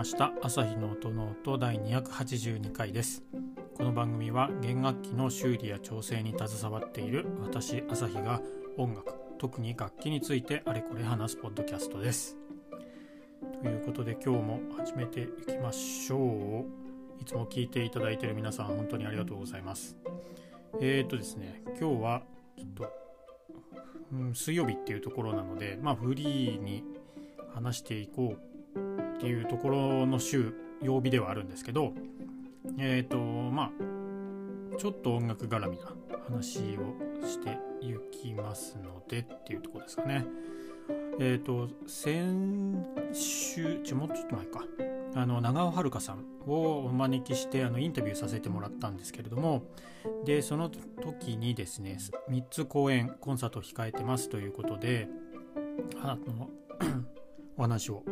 ました。朝日の音の音第282回です。この番組は弦楽器の修理や調整に携わっている私朝日が音楽特に楽器についてあれこれ話すポッドキャストです。ということで今日も始めていきましょう。いつも聞いていただいている皆さん本当にありがとうございます。えー、っとですね今日はちょっと、うん、水曜日っていうところなのでまあフリーに話していこうっていうところの週曜日ではあるんですけどえっ、ー、とまあちょっと音楽絡みな話をしていきますのでっていうとこですかね。えっ、ー、と先週ちょもうちょっと前かあの長尾遥さんをお招きしてあのインタビューさせてもらったんですけれどもでその時にですね3つ公演コンサートを控えてますということであの お話を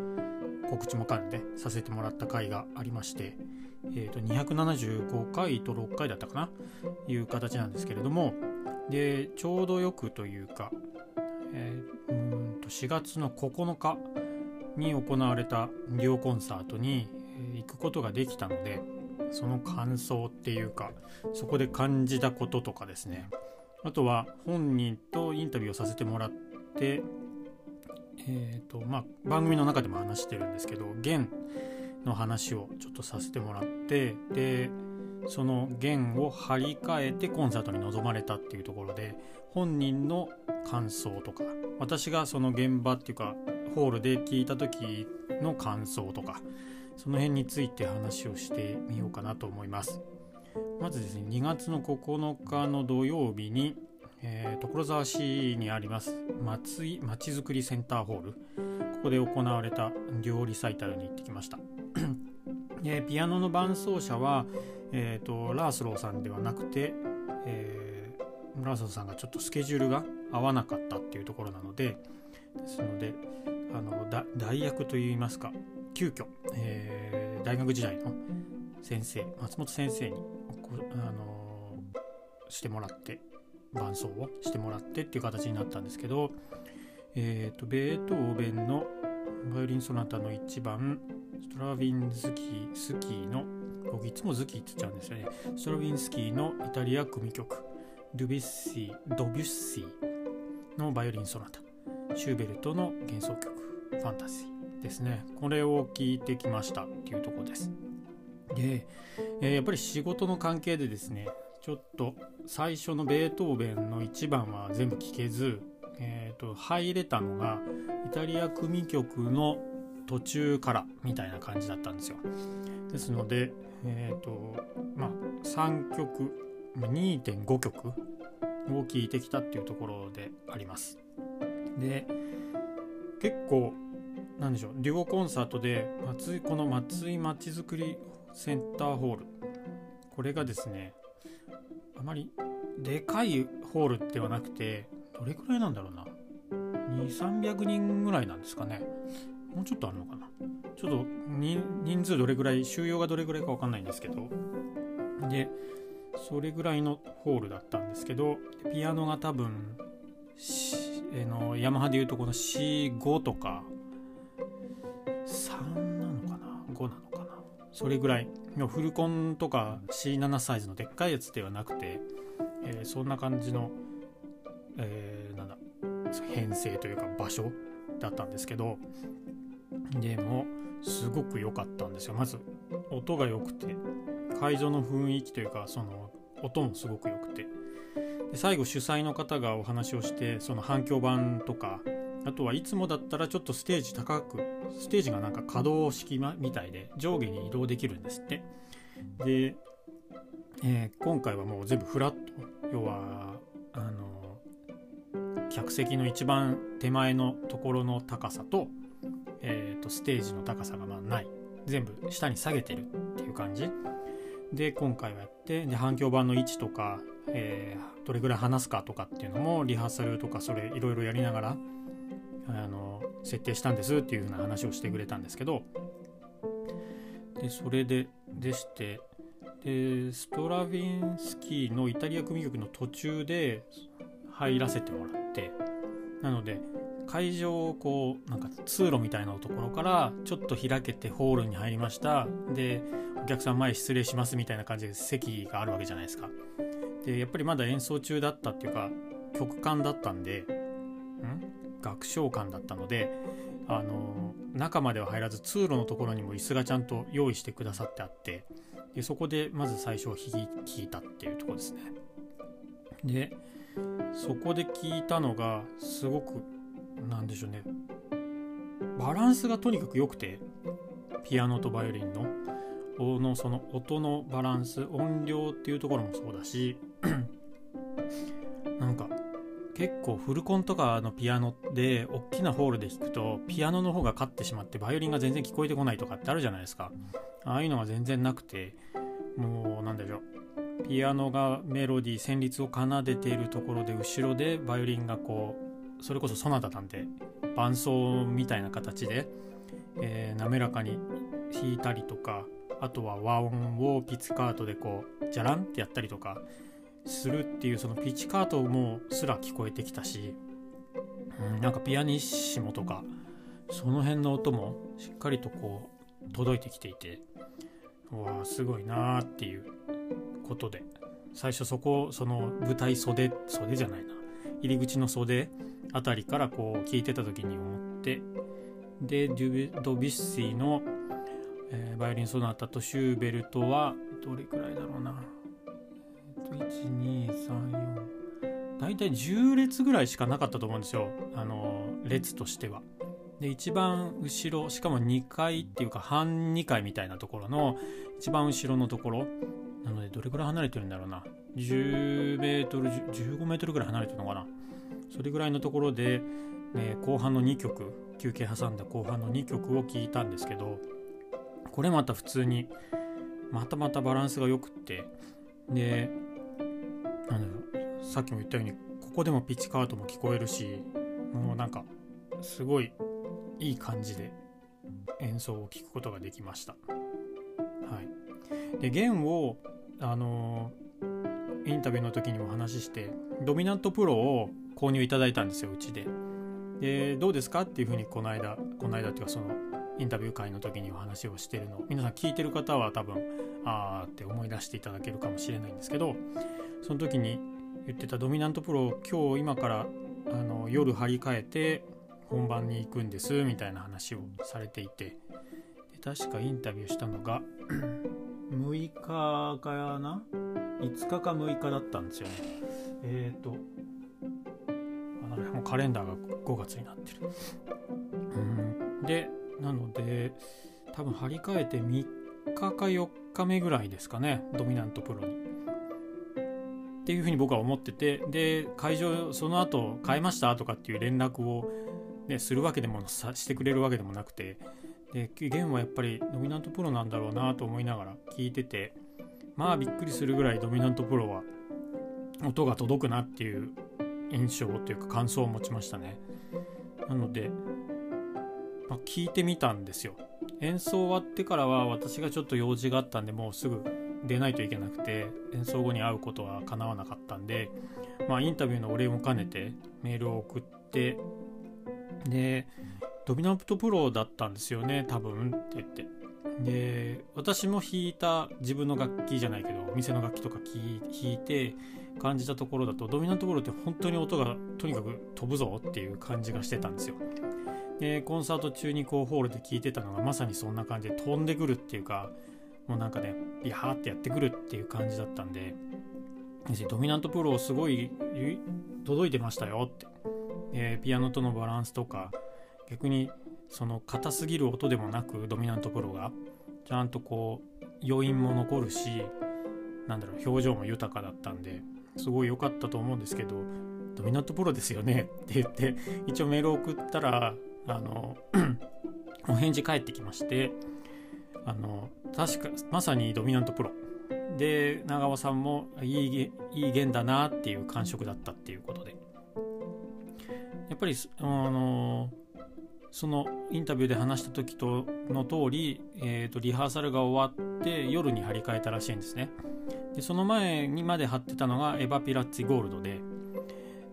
告知も兼ねてさせてもらった回がありまして、えー、と275回と6回だったかないう形なんですけれどもでちょうどよくというか、えー、うんと4月の9日に行われた両コンサートに行くことができたのでその感想っていうかそこで感じたこととかですね。あとは本人とインタビューをさせてもらってえーとまあ、番組の中でも話してるんですけど弦の話をちょっとさせてもらってでその弦を張り替えてコンサートに臨まれたっていうところで本人の感想とか私がその現場っていうかホールで聞いた時の感想とかその辺について話をしてみようかなと思います。まずですね2月の9日の土曜日にえー、所沢市にあります松井まちづくりセンターホール。ここで行われた料理サイタルに行ってきました。えピアノの伴奏者は、えーと、ラースローさんではなくて、えー、ラースローさんがちょっとスケジュールが合わなかったっていうところなのでですのであの代役といいますか急遽、えー、大学時代の先生松本先生にあのしてもらって伴奏をしてもらってっていう形になったんですけど、えーと、ベートーベンのバイオリンソナタの1番ストラヴィンスキースキーの僕いつもズキーって言っちゃうんですよね。ストラヴィンスキーのイタリア組曲ドゥビッシードビュッシーのバイオリンソナタ。シューベルトの幻想曲ファンタジーですね。これを聞いてきましたっていうとこです。で、えー、やっぱり仕事の関係でですねちょっと最初のベートーベンの1番は全部聴けず、えーと、入れたのがイタリア組曲の途中からみたいな感じだったんですよ。ですので、えーとまあ、3曲2.5曲を聴いてきたっていうところであります。で結構なんでしょうデュオコンサートで松井この松井まちづくりセンターホールこれがですねあまりでかいホールではなくてどれくらいなんだろうな？2300人ぐらいなんですかね。もうちょっとあるのかな？ちょっと人数どれぐらい収容がどれぐらいか分かんないんですけど。でそれぐらいのホールだったんですけどピアノが多分えのヤマハでいうとこの C5 とか3なのかな？5なのかな？それぐらい。フルコンとか C7 サイズのでっかいやつではなくて、えー、そんな感じの、えー、なんだ編成というか場所だったんですけどでもすごく良かったんですよ。まず音が良くて会場の雰囲気というかその音もすごく良くて。で最後主催の方がお話をしてその反響板とかあとはいつもだったらちょっとステージ高くステージがなんか可動式みたいで上下に移動できるんですって。で、えー、今回はもう全部フラット。要はあの客席の一番手前のところの高さと,、えーと、ステージの高さがまない。全部下に下げてるっていう感じ。で今回はやってで反響板の位置とか、えー、どれぐらい話すかとかっていうのもリハーサルとかそれいろいろやりながらあの設定したんですっていう風な話をしてくれたんですけどでそれででしてでストラヴィンスキーのイタリア組曲の途中で入らせてもらってなので会場をこうなんか通路みたいなところからちょっと開けてホールに入りました。でお客さん前失礼しますみたいな感じで席があるわけじゃないですか。でやっぱりまだ演奏中だったっていうか曲間だったんでん楽章館だったのであの中までは入らず通路のところにも椅子がちゃんと用意してくださってあってでそこでまず最初弾いたっていうとこですね。でそこで聞いたのがすごくなんでしょうね。バランスがとにかく良くてピアノとバイオリンの。のその音のバランス音量っていうところもそうだし なんか結構フルコンとかのピアノで大きなホールで弾くとピアノの方が勝ってしまってバイオリンが全然聞こえてこないとかってあるじゃないですか。ああいうのが全然なくてもうなんでしょう。ピアノがメロディー旋律を奏でているところで後ろでバイオリンがこうそれこそソナタなんて伴奏みたいな形で、えー、滑らかに弾いたりとかあとは和音をピッツカートでこうジャランってやったりとかするっていうそのピッチカートもすら聞こえてきたし、うん、なんかピアニッシモとかその辺の音もしっかりとこう届いてきていてうわあすごいなーっていうことで最初そこその舞台袖袖じゃないな入り口の袖あたりからこう聞いてた時に思ってでドビュッシーの、えー、バイオリンソナタとシューベルトはどれくらいだろうな。1234大体10列ぐらいしかなかったと思うんですよ。あの列としては。で一番後ろしかも2階っていうか半2階みたいなところの一番後ろのところ。なのでどれくらい離れてるんだろうな。10メートル15メートルぐらい離れてるのかな。それぐらいのところで、ね、後半の2曲休憩挟んだ後半の2曲を聴いたんですけどこれまた普通にまたまたバランスが良くって。でなんだろうさっきも言ったようにここでもピッチカートも聞こえるしもうなんかすごいいい感じで演奏を聴くことができました。はい、で弦をあのインタビューの時にも話してドミナントプロを購入いただいたんですようちで。でどうですかっていうふうにこの間この間っていうかそのインタビュー会の時にお話をしてるの皆さん聞いてる方は多分ああって思い出していただけるかもしれないんですけどその時に言ってたドミナントプロを今日今からあの夜張り替えて本番に行くんですみたいな話をされていてで確かインタビューしたのが 6日かな？5日か6日だったんですよね。えっ、ー、とあもカレンダーが5月になってる。うん。でなので多分張り替えて3日か4日目ぐらいですかねドミナントプロに。っていうふうに僕は思っててで会場その後変えましたとかっていう連絡を、ね、するわけでもさしてくれるわけでもなくてで弦はやっぱりドミナントプロなんだろうなと思いながら聞いててまあびっくりするぐらいドミナントプロは音が届くなっていう印象というか感想を持ちましたねなのでまあ、聞いてみたんですよ演奏終わってからは私がちょっと用事があったんでもうすぐ出ないといけなくて演奏後に会うことは叶わなかったんで、まあ、インタビューのお礼も兼ねてメールを送ってでドミナントプロだったんですよね多分って言って。で私も弾いた自分の楽器じゃないけどお店の楽器とか弾いて感じたところだとドミナントプロって本当に音がとにかく飛ぶぞっていう感じがしてたんですよ。でコンサート中にこうホールで聴いてたのがまさにそんな感じで飛んでくるっていうかもうなんかねビハーってやってくるっていう感じだったんでドミナントプロすごい届いてましたよって、えー、ピアノとのバランスとか逆にその硬すぎる音でもなくドミナントプロがちゃんとこう余韻も残るしなんだろう表情も豊かだったんですごい良かったと思うんですけどドミナントプロですよねって言って一応メール送ったらあの お返事返ってきましてあの確かまさにドミナントプロ。で長尾さんもいいいい弦だなっていう感触だったっていうことで。やっぱりあのそのインタビューで話した時との通り、えーと、リハーサルが終わって夜に張り替えたらしいんですね。でその前にまで貼ってたのがエヴァピラッツィゴールドで。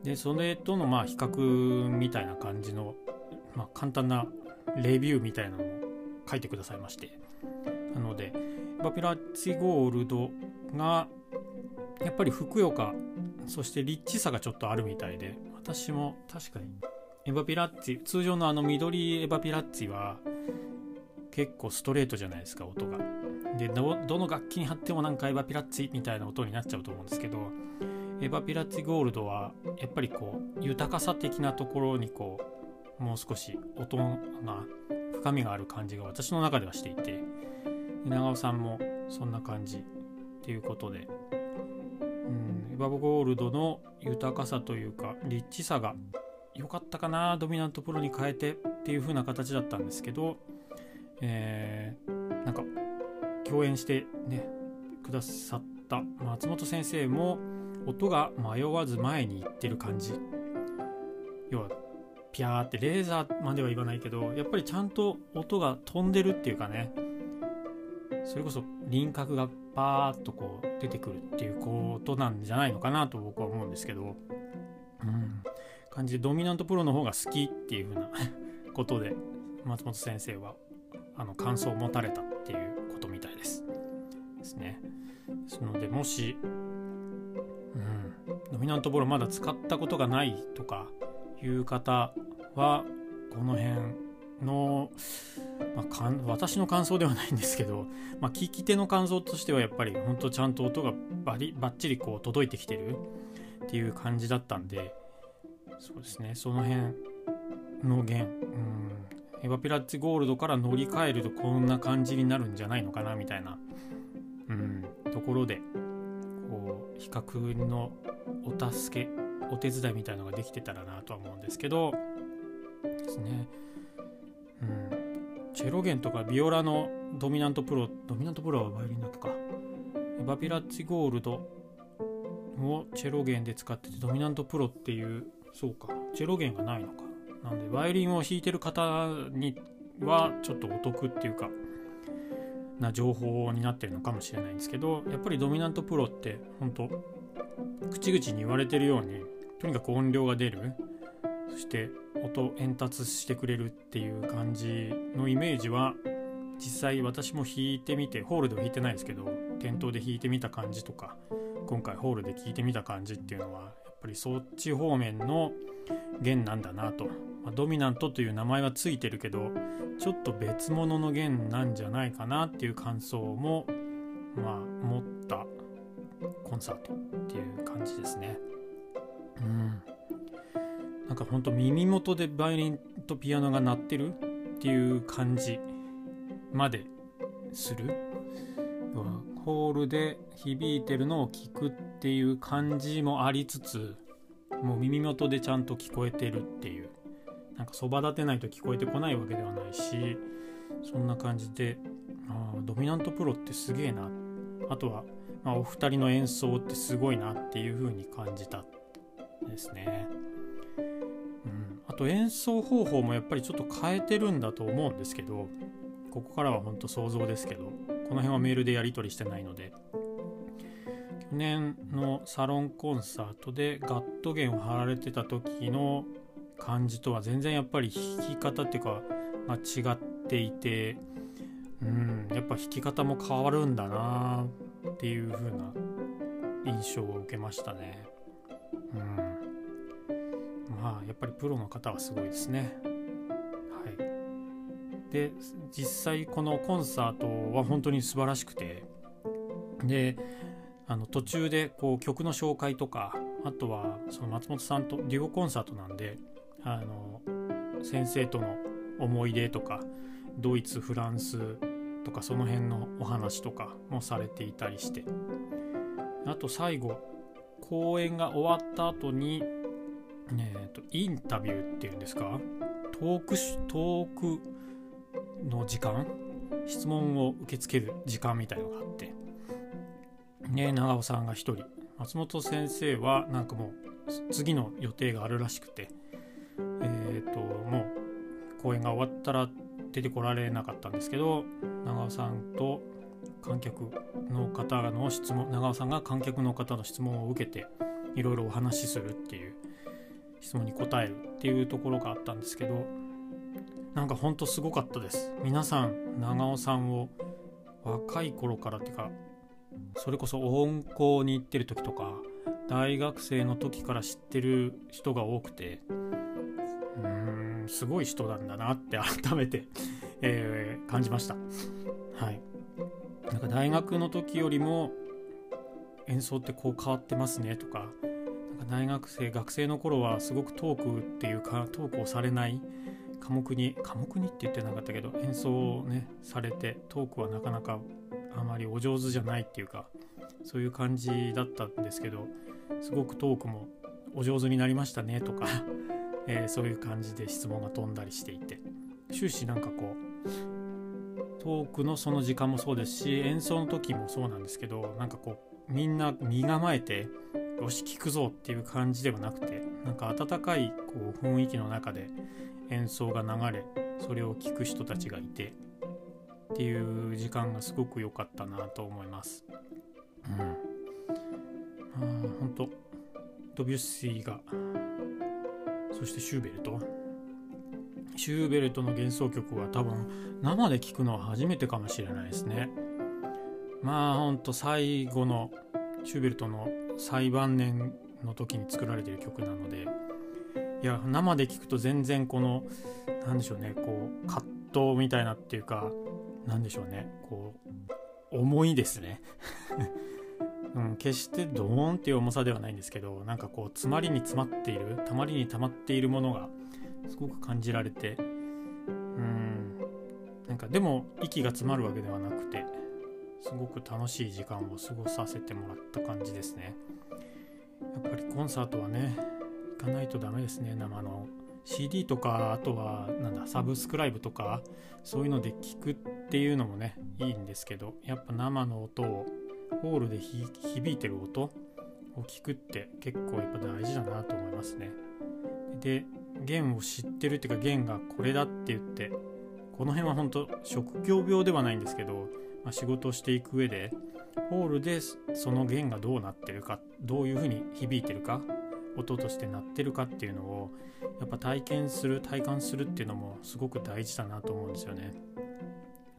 でそれとのまあ比較みたいな感じの、まあ、簡単なレビューみたいなのを書いてくださいまして。なのでバピラッツィゴールドがやっぱりふくよかそしてリッチさがちょっとあるみたいで私も確かにエバピラッツィ通常のあの緑エバピラッツィは結構ストレートじゃないですか音が。でどの楽器に貼ってもなんかエバピラッツィみたいな音になっちゃうと思うんですけどエバピラッツィゴールドはやっぱりこう豊かさ的なところにこうもう少し音が深みがある感じが私の中ではしていて長尾さんもそんな感じっていうことで、うん、エバボゴールドの豊かさというかリッチさが良かったかなドミナントプロに変えてっていう風な形だったんですけど、えー、なんか共演してねくださった松本先生も音が迷わず前に行ってる感じ。要はピャーってレーザーまでは言わないけどやっぱりちゃんと音が飛んでるっていうかね。それこそ輪郭がパーッとこう出てくるっていうことなんじゃないのかなと僕は思うんですけど、うん、感じでドミナントプロの方が好きっていう風な ことで松本先生はあの感想を持たれたっていうことみたいです。ですね。ですのでもし、うん、ドミナントプロまだ使ったことがないとかいう方はこの辺の、まあ、かん私の感想ではないんですけど、まあ、聞き手の感想としてはやっぱり本当ちゃんと音がバリバッチリこう届いてきてるっていう感じだったんでそうですね。その辺の弦、うん、エヴァピラッチゴールドから乗り換えるとこんな感じになるんじゃないのかなみたいな、うん、ところでこう比較のお助けお手伝いみたいのができてたらなとは思うんですけどですね。うん、チェロ弦とかビオラのドミナントプロドミナントプロはバイオリンだけか。バピラッチゴールドをチェロ弦で使っててドミナントプロっていうそうか。チェロ弦がないのか。なんでバイオリンを弾いてる方にはちょっとお得っていうかな情報になってるのかもしれないんですけどやっぱりドミナントプロって本当口々に言われてるようにとにかく音量が出る。そして音伝達してくれるっていう感じのイメージは実際私も弾いてみてホールでは弾いてないですけど店頭で弾いてみた感じとか今回ホールで聴いてみた感じっていうのはやっぱりそっち方面の弦なんだなと、まあ、ドミナントという名前はついてるけどちょっと別物の弦なんじゃないかなっていう感想もまあ持ったコンサートっていう感じですね。うん。なんかほんと耳元でバイオリンとピアノが鳴ってるっていう感じまでする？ホールで響いてるのを聞くっていう感じもありつつもう耳元でちゃんと聞こえてるっていう。なんかそば立てないと聞こえてこないわけではないしそんな感じであドミナントプロってすげえな。あとは、まあ、お二人の演奏ってすごいなっていう風に感じたですね。あと演奏方法もやっぱりちょっと変えてるんだと思うんですけどここからは本当想像ですけどこの辺はメールでやり取りしてないので去年のサロンコンサートでガット弦を貼られてた時の感じとは全然やっぱり弾き方っていうか、まあ、違っていてうんやっぱ弾き方も変わるんだなっていう風な印象を受けましたね。うんあやっぱりプロの方はすごいですね。はい、で実際このコンサートは本当に素晴らしくて。であの途中でこう曲の紹介とかあとはその松本さんとデュオコンサートなんであの先生との思い出とかドイツフランスとかその辺のお話とかもされていたりして。あと最後公演が終わった後にえーと、インタビューっていうんですか？トークトークの時間？質問を受け付ける時間みたいのがあって。ね長尾さんが1人。松本先生はなんかもう次の予定があるらしくて。えっ、ー、ともう公演が終わったら出てこられなかったんですけど長尾さんと観客の方の質問長尾さんが観客の方の質問を受けていろいろお話しするっていう。質問に答えるっていうところがあったんですけどなんかほんとすごかったです。皆さん長尾さんを若い頃からっていうかそれこそ温校に行ってる時とか大学生の時から知ってる人が多くてうーんすごい人なんだなって改めてえー、感じました。はい。なんか大学の時よりも演奏ってこう変わってますねとか大学生学生の頃はすごくトークっていうかトークをされない。科目に科目にって言ってなかったけど演奏をねされてトークはなかなかあまりお上手じゃないっていうかそういう感じだったんですけどすごくトークもお上手になりましたねとか、えー、そういう感じで質問が飛んだりしていて。終始なんかこうトークのその時間もそうですし演奏の時もそうなんですけどなんかこうみんな身構えてよし聞くぞっていう感じではなくてなんか温かいこう雰囲気の中で演奏が流れそれを聞く人たちがいてっていう時間がすごく良かったなと思います。うん、あ本当ドビュッシーがそしてシューベルトシューベルトの幻想曲は多分生で聴くのは初めてかもしれないですね。まあほんと最後のシューベルトの最晩年の時に作られてる曲なのでいや生で聴くと全然この何でしょうねこう葛藤みたいなっていうか何でしょうねこう重いですね。うん、決してドーンっていう重さではないんですけどなんかこう詰まりに詰まっているたまりに溜まっているものがすごく感じられてうんなんかでも息が詰まるわけではなくてすごく楽しい時間を過ごさせてもらった感じですね。やっぱりコンサートはね行かないとダメですね。生の CD とかあとはなんだサブスクライブとかそういうので聞くっていうのもねいいんですけどやっぱ生の音をホールで響いてる音を聞くって結構やっぱ大事だなと思いますね。で弦を知ってるっていうか弦がこれだって言ってこの辺は本当職業病ではないんですけど、まあ、仕事をしていく上でホールでその弦がどうなってるかどういうふうに響いてるか音として鳴ってるかっていうのをやっぱ体験する体感するっていうのもすごく大事だなと思うんですよね。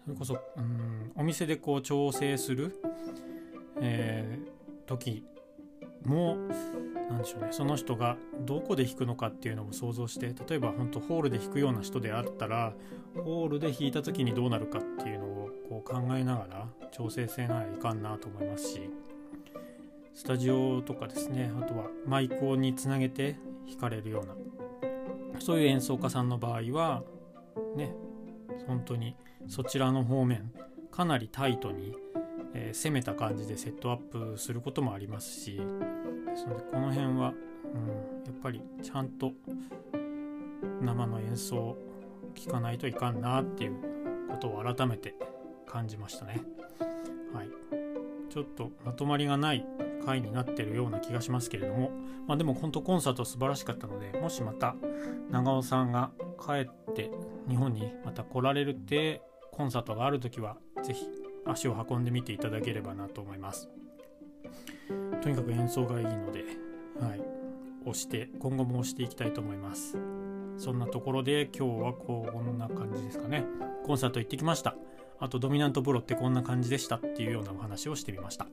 それこそうんお店でこう調整する、えー、時も何でしょうねその人がどこで弾くのかっていうのも想像して例えば本当ホールで弾くような人であったらホールで弾いた時にどうなるかっ考えながら調整せないかんなと思いますしスタジオとかですねあとはマイクにつなげて弾かれるようなそういう演奏家さんの場合はね本当にそちらの方面かなりタイトに、えー、攻めた感じでセットアップすることもありますしですのでこの辺は、うん、やっぱりちゃんと生の演奏を聴かないといかんなっていうことを改めて感じましたね。はい、ちょっとまとまりがない回になってるような気がしますけれども、まあ、でも本当コンサート素晴らしかったのでもしまた長尾さんが帰って日本にまた来られるってコンサートがある時は是非足を運んでみていただければなと思います。とにかく演奏がいいので、はい、押して今後も押していきたいと思います。そんなところで今日はこんな感じですかね。コンサート行ってきました。あとドミナントプロってこんな感じでしたっていうようなお話をしてみました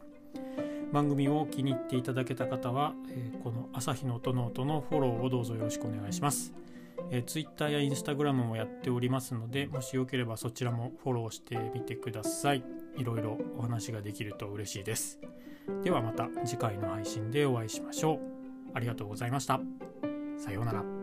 番組を気に入っていただけた方は、えー、この朝日の音の音のフォローをどうぞよろしくお願いします。えー、Twitter や Instagram もやっておりますので、もしよければそちらもフォローしてみてください。いろいろお話ができると嬉しいです。ではまた次回の配信でお会いしましょう。ありがとうございました。さようなら。